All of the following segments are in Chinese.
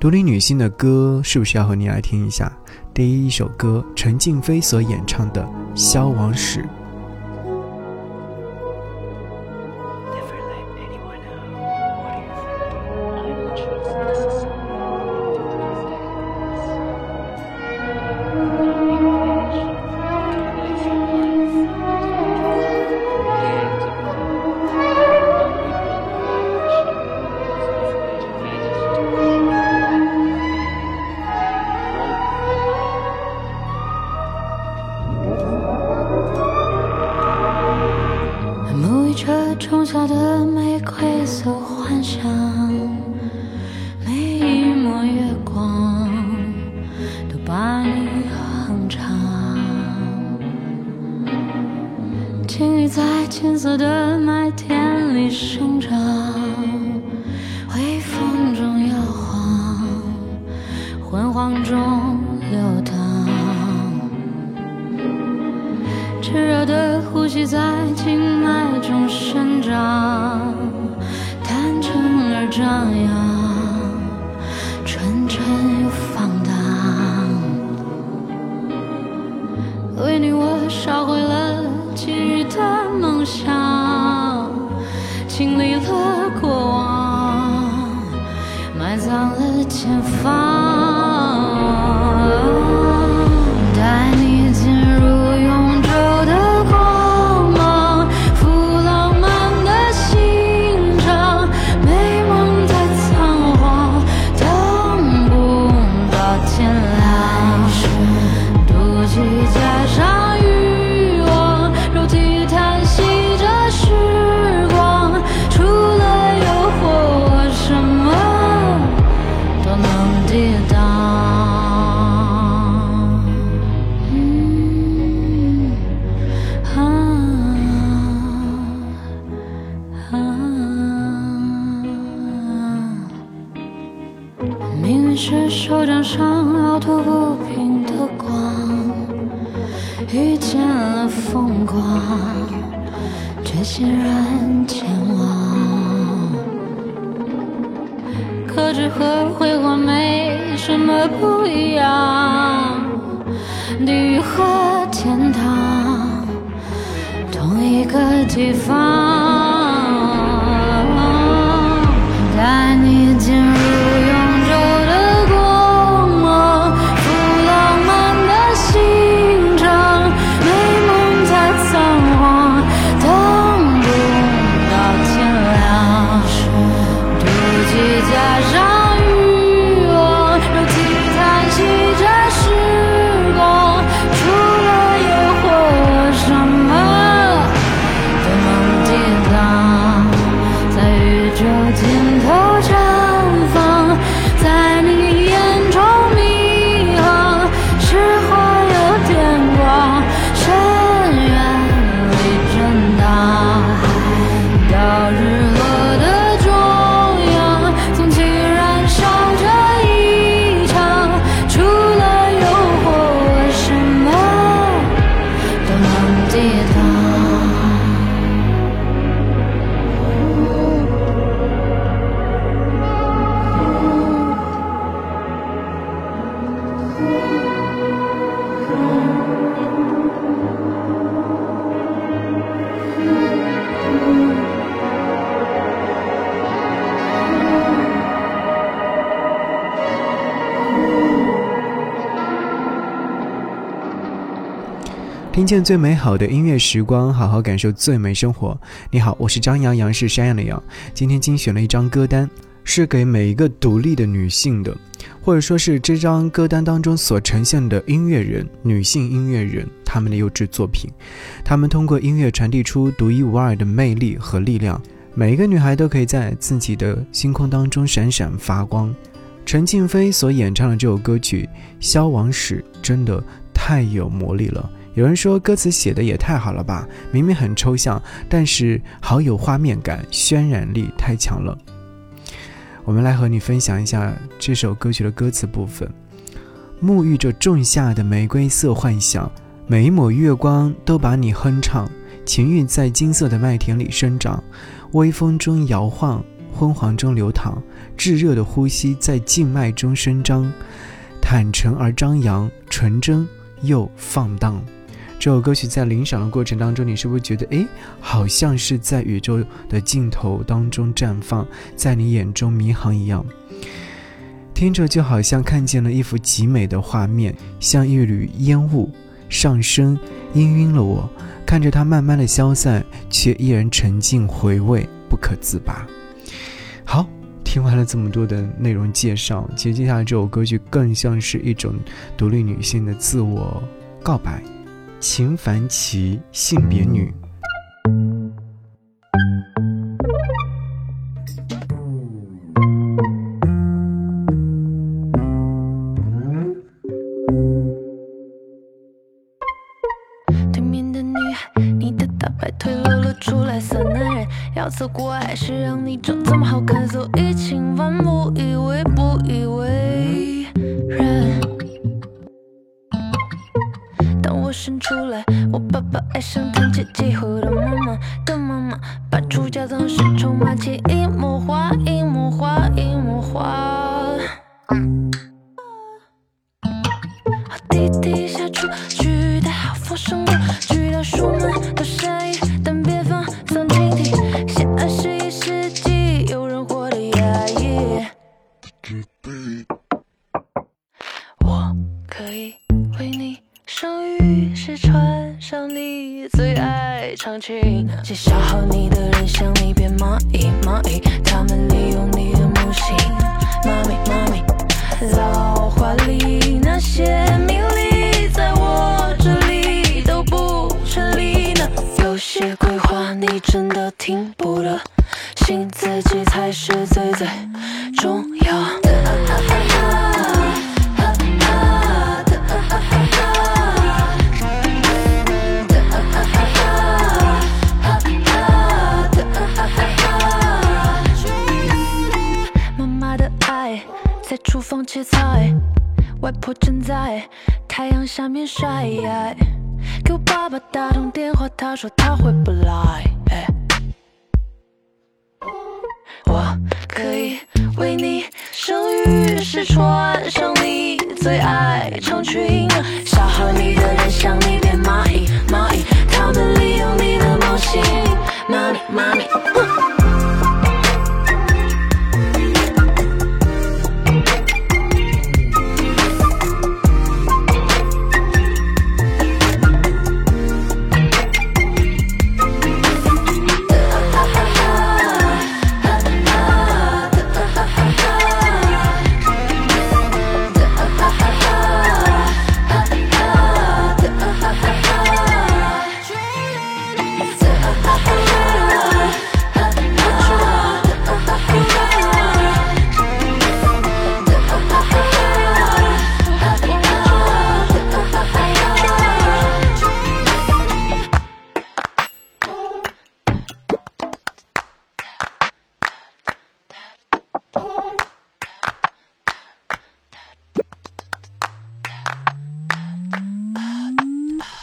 独立女性的歌是不是要和你来听一下？第一首歌，陈静飞所演唱的《消亡史》。每一抹月光都把你哼唱。情侣在金色的麦田里生长，微风中摇晃，昏黄中流淌。炽热的呼吸在静脉中生长，张扬，纯真又放荡。为你我烧毁了今日的梦想，经历了过往，埋葬了前方。是手掌上凹凸不平的光，遇见了风光，却欣然前往。可知和辉煌没什么不一样，地狱和天堂，同一个地方。听见最美好的音乐时光，好好感受最美生活。你好，我是张阳阳，是山羊的羊。今天精选了一张歌单，是给每一个独立的女性的，或者说是这张歌单当中所呈现的音乐人，女性音乐人他们的优质作品。他们通过音乐传递出独一无二的魅力和力量，每一个女孩都可以在自己的星空当中闪闪发光。陈静飞所演唱的这首歌曲《消亡史》真的太有魔力了。有人说歌词写的也太好了吧，明明很抽象，但是好有画面感，渲染力太强了。我们来和你分享一下这首歌曲的歌词部分：沐浴着仲夏的玫瑰色幻想，每一抹月光都把你哼唱，情欲在金色的麦田里生长，微风中摇晃，昏黄中流淌，炙热的呼吸在静脉中伸张，坦诚而张扬，纯真又放荡。这首歌曲在领赏的过程当中，你是不是觉得，哎，好像是在宇宙的尽头当中绽放，在你眼中迷航一样？听着就好像看见了一幅极美的画面，像一缕烟雾上升，氤氲了我。看着它慢慢的消散，却依然沉浸回味，不可自拔。好，听完了这么多的内容介绍，其实接下来这首歌曲更像是一种独立女性的自我告白。秦凡琪，性别女。对面的女孩，你的大白腿露了出来，色男人要走过还是让你走？这么好看，所以请问不以为不以为。我爸爸爱上堂姐姐后的妈妈的妈妈，把出家当时充满潜移默化，一幕化，一幕化。滴滴下出去，带好佛生的，去到书门的声音，但别放放蜻蜓。二十一世纪，有人活得压抑。我可以为你生于是穿最爱长裙，些消耗你的人像你变蚂蚁，蚂蚁，他们利用你的母性。妈咪，妈咪，老切菜，外婆正在太阳下面晒。给我爸爸打通电话，他说他回不来。我可以为你生于是穿上你最爱长裙，消耗你的人像你变蚂蚁，蚂蚁，他们利用你的梦醒，妈咪，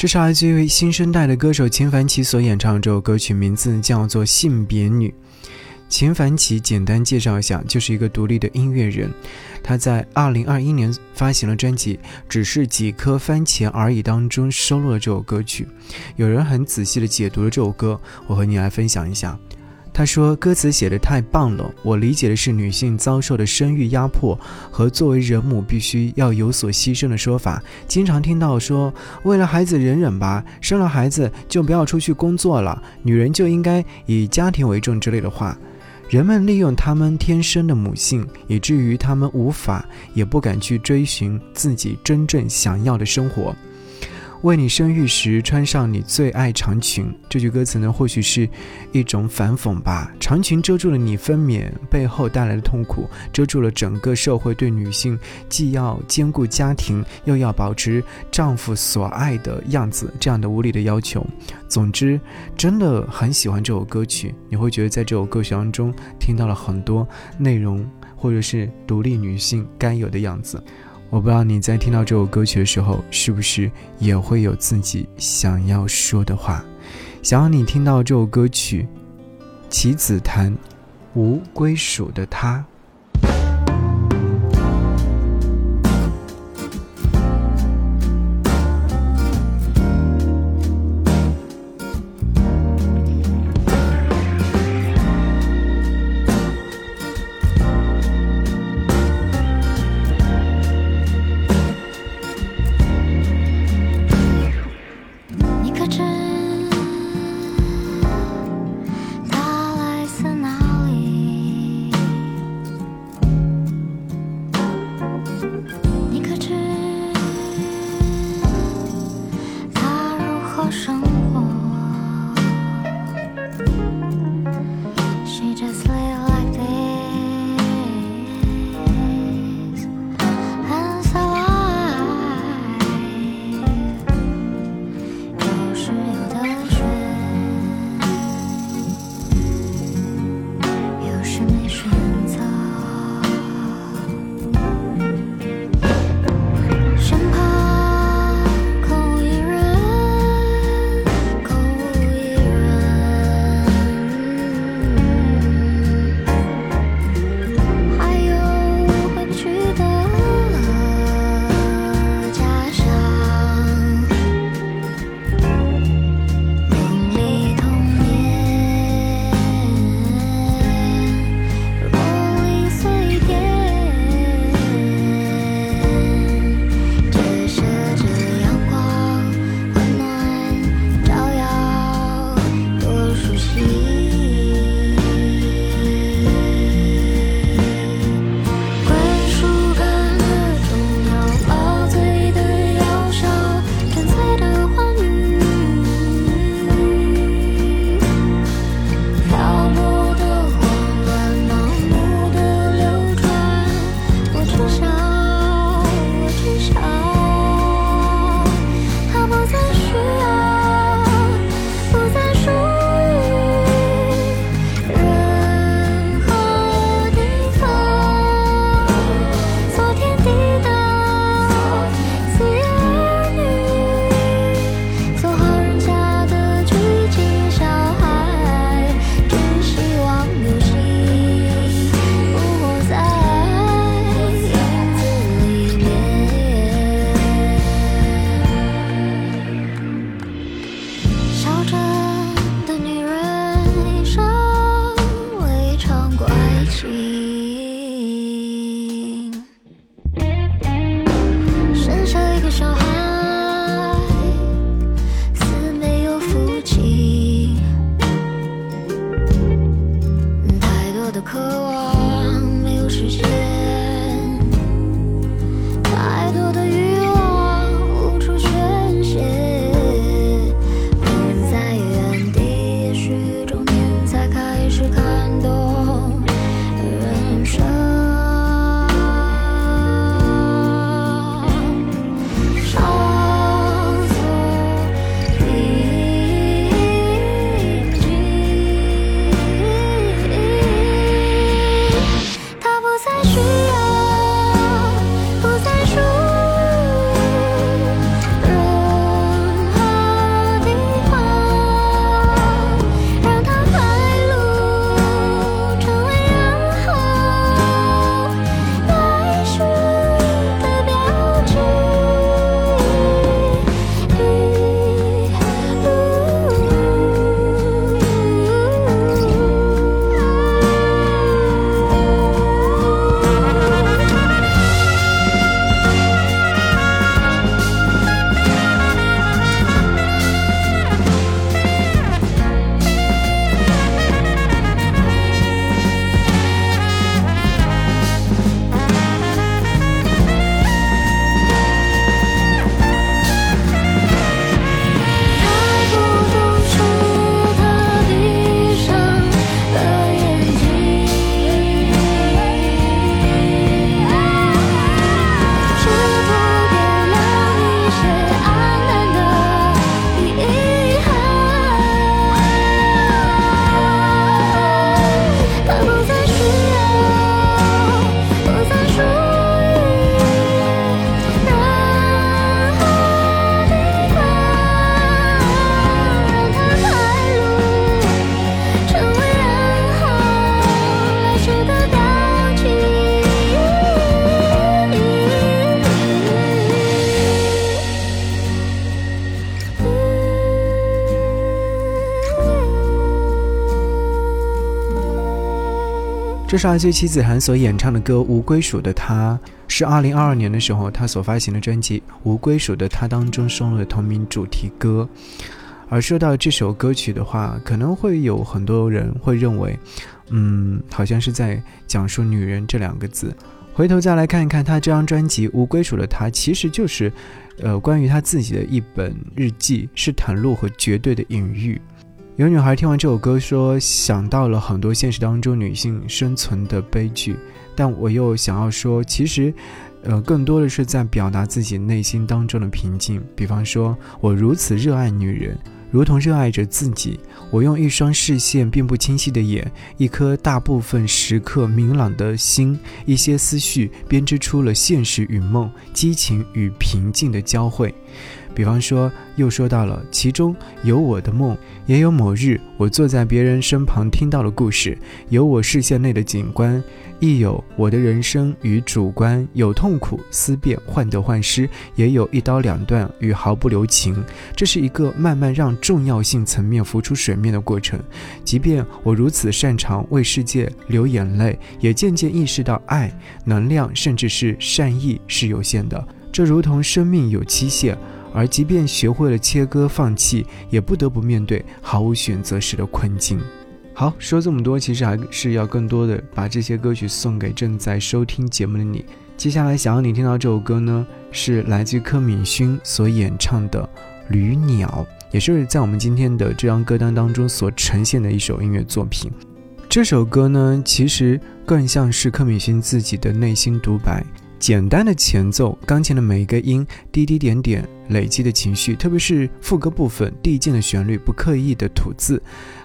这是来自于新生代的歌手秦凡奇所演唱的这首歌曲，名字叫做《性别女》。秦凡奇简单介绍一下，就是一个独立的音乐人。他在2021年发行了专辑《只是几颗番茄而已》当中收录了这首歌曲。有人很仔细的解读了这首歌，我和你来分享一下。他说：“歌词写的太棒了，我理解的是女性遭受的生育压迫和作为人母必须要有所牺牲的说法。经常听到说，为了孩子忍忍吧，生了孩子就不要出去工作了，女人就应该以家庭为重之类的话。人们利用她们天生的母性，以至于她们无法也不敢去追寻自己真正想要的生活。”为你生育时穿上你最爱长裙，这句歌词呢，或许是一种反讽吧。长裙遮住了你分娩背后带来的痛苦，遮住了整个社会对女性既要兼顾家庭，又要保持丈夫所爱的样子这样的无理的要求。总之，真的很喜欢这首歌曲。你会觉得在这首歌曲当中听到了很多内容，或者是独立女性该有的样子。我不知道你在听到这首歌曲的时候，是不是也会有自己想要说的话？想要你听到这首歌曲，《棋子弹》，无归属的他。渴望。这是来自妻子涵所演唱的歌《无归属的他》，是2022年的时候他所发行的专辑《无归属的他》当中收录的同名主题歌。而说到这首歌曲的话，可能会有很多人会认为，嗯，好像是在讲述女人这两个字。回头再来看一看他这张专辑《无归属的他》，其实就是，呃，关于他自己的一本日记，是袒露和绝对的隐喻。有女孩听完这首歌说，想到了很多现实当中女性生存的悲剧，但我又想要说，其实，呃，更多的是在表达自己内心当中的平静。比方说，我如此热爱女人。如同热爱着自己，我用一双视线并不清晰的眼，一颗大部分时刻明朗的心，一些思绪编织出了现实与梦、激情与平静的交汇。比方说，又说到了，其中有我的梦，也有某日我坐在别人身旁听到了故事，有我视线内的景观，亦有我的人生与主观，有痛苦、思辨、患得患失，也有一刀两断与毫不留情。这是一个慢慢让重要性层面浮出水面的过程。即便我如此擅长为世界流眼泪，也渐渐意识到，爱、能量，甚至是善意是有限的。这如同生命有期限。而即便学会了切割、放弃，也不得不面对毫无选择时的困境。好，说这么多，其实还是要更多的把这些歌曲送给正在收听节目的你。接下来想要你听到这首歌呢，是来自柯敏勋所演唱的《旅鸟》，也是在我们今天的这张歌单当中所呈现的一首音乐作品。这首歌呢，其实更像是柯敏勋自己的内心独白。简单的前奏，钢琴的每一个音，滴滴点点累积的情绪，特别是副歌部分，递进的旋律，不刻意的吐字。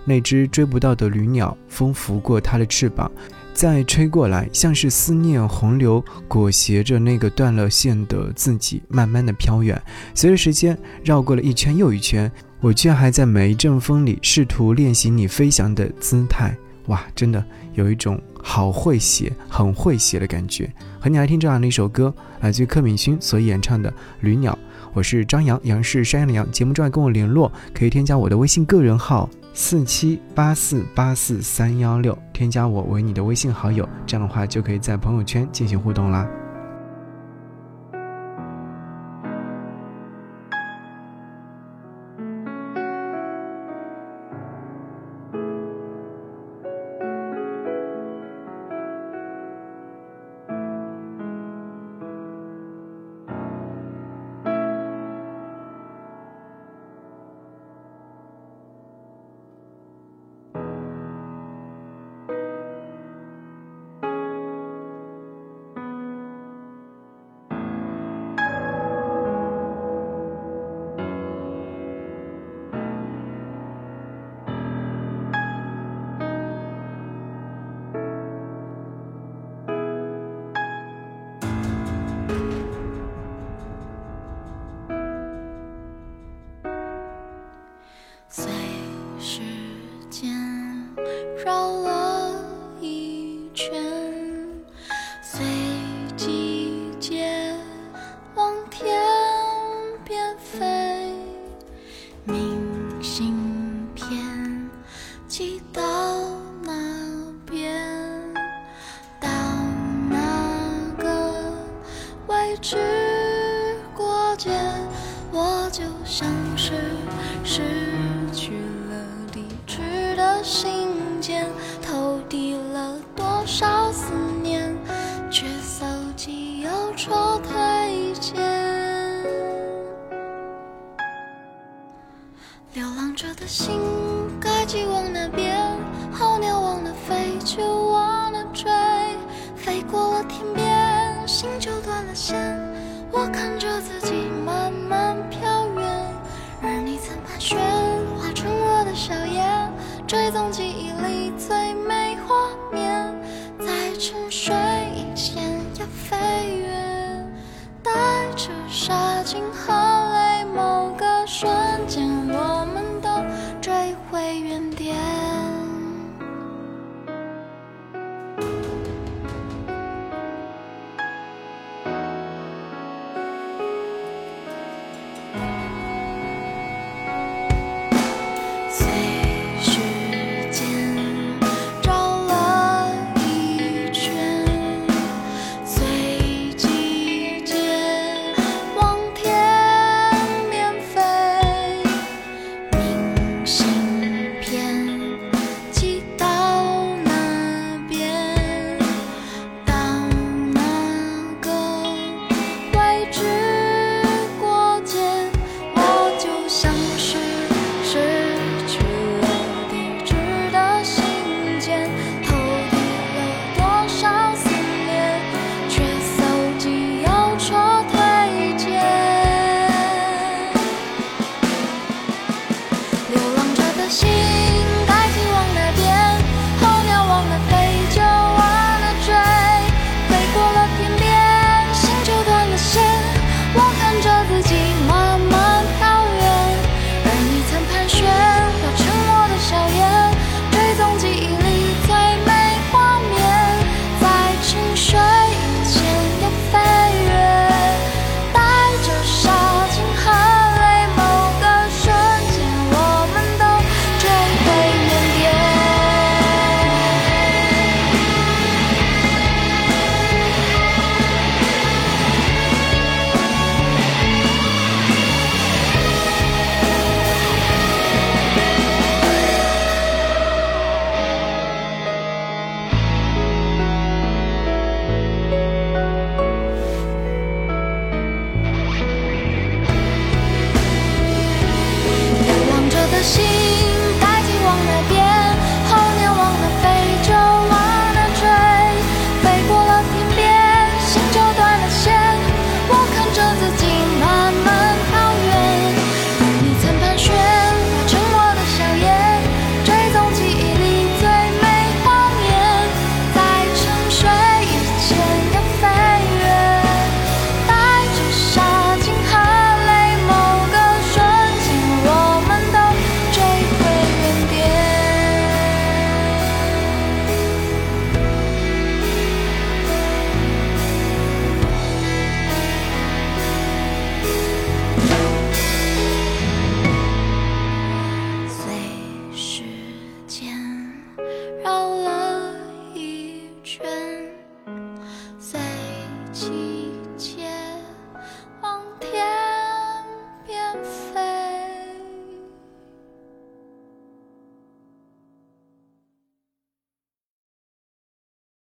那只追不到的旅鸟，风拂过它的翅膀，再吹过来，像是思念洪流裹挟着那个断了线的自己，慢慢的飘远。随着时间绕过了一圈又一圈，我却还在每一阵风里试图练习你飞翔的姿态。哇，真的有一种好会写、很会写的感觉。和你来听这样的一首歌，来自于柯敏勋所演唱的《旅鸟》。我是张扬，杨是山羊的羊。节目之外跟我联络，可以添加我的微信个人号四七八四八四三幺六，添加我为你的微信好友，这样的话就可以在朋友圈进行互动啦。绕了飞机往那边？候鸟往哪飞，就往哪追。飞过了天边，心就断了线。我看着自己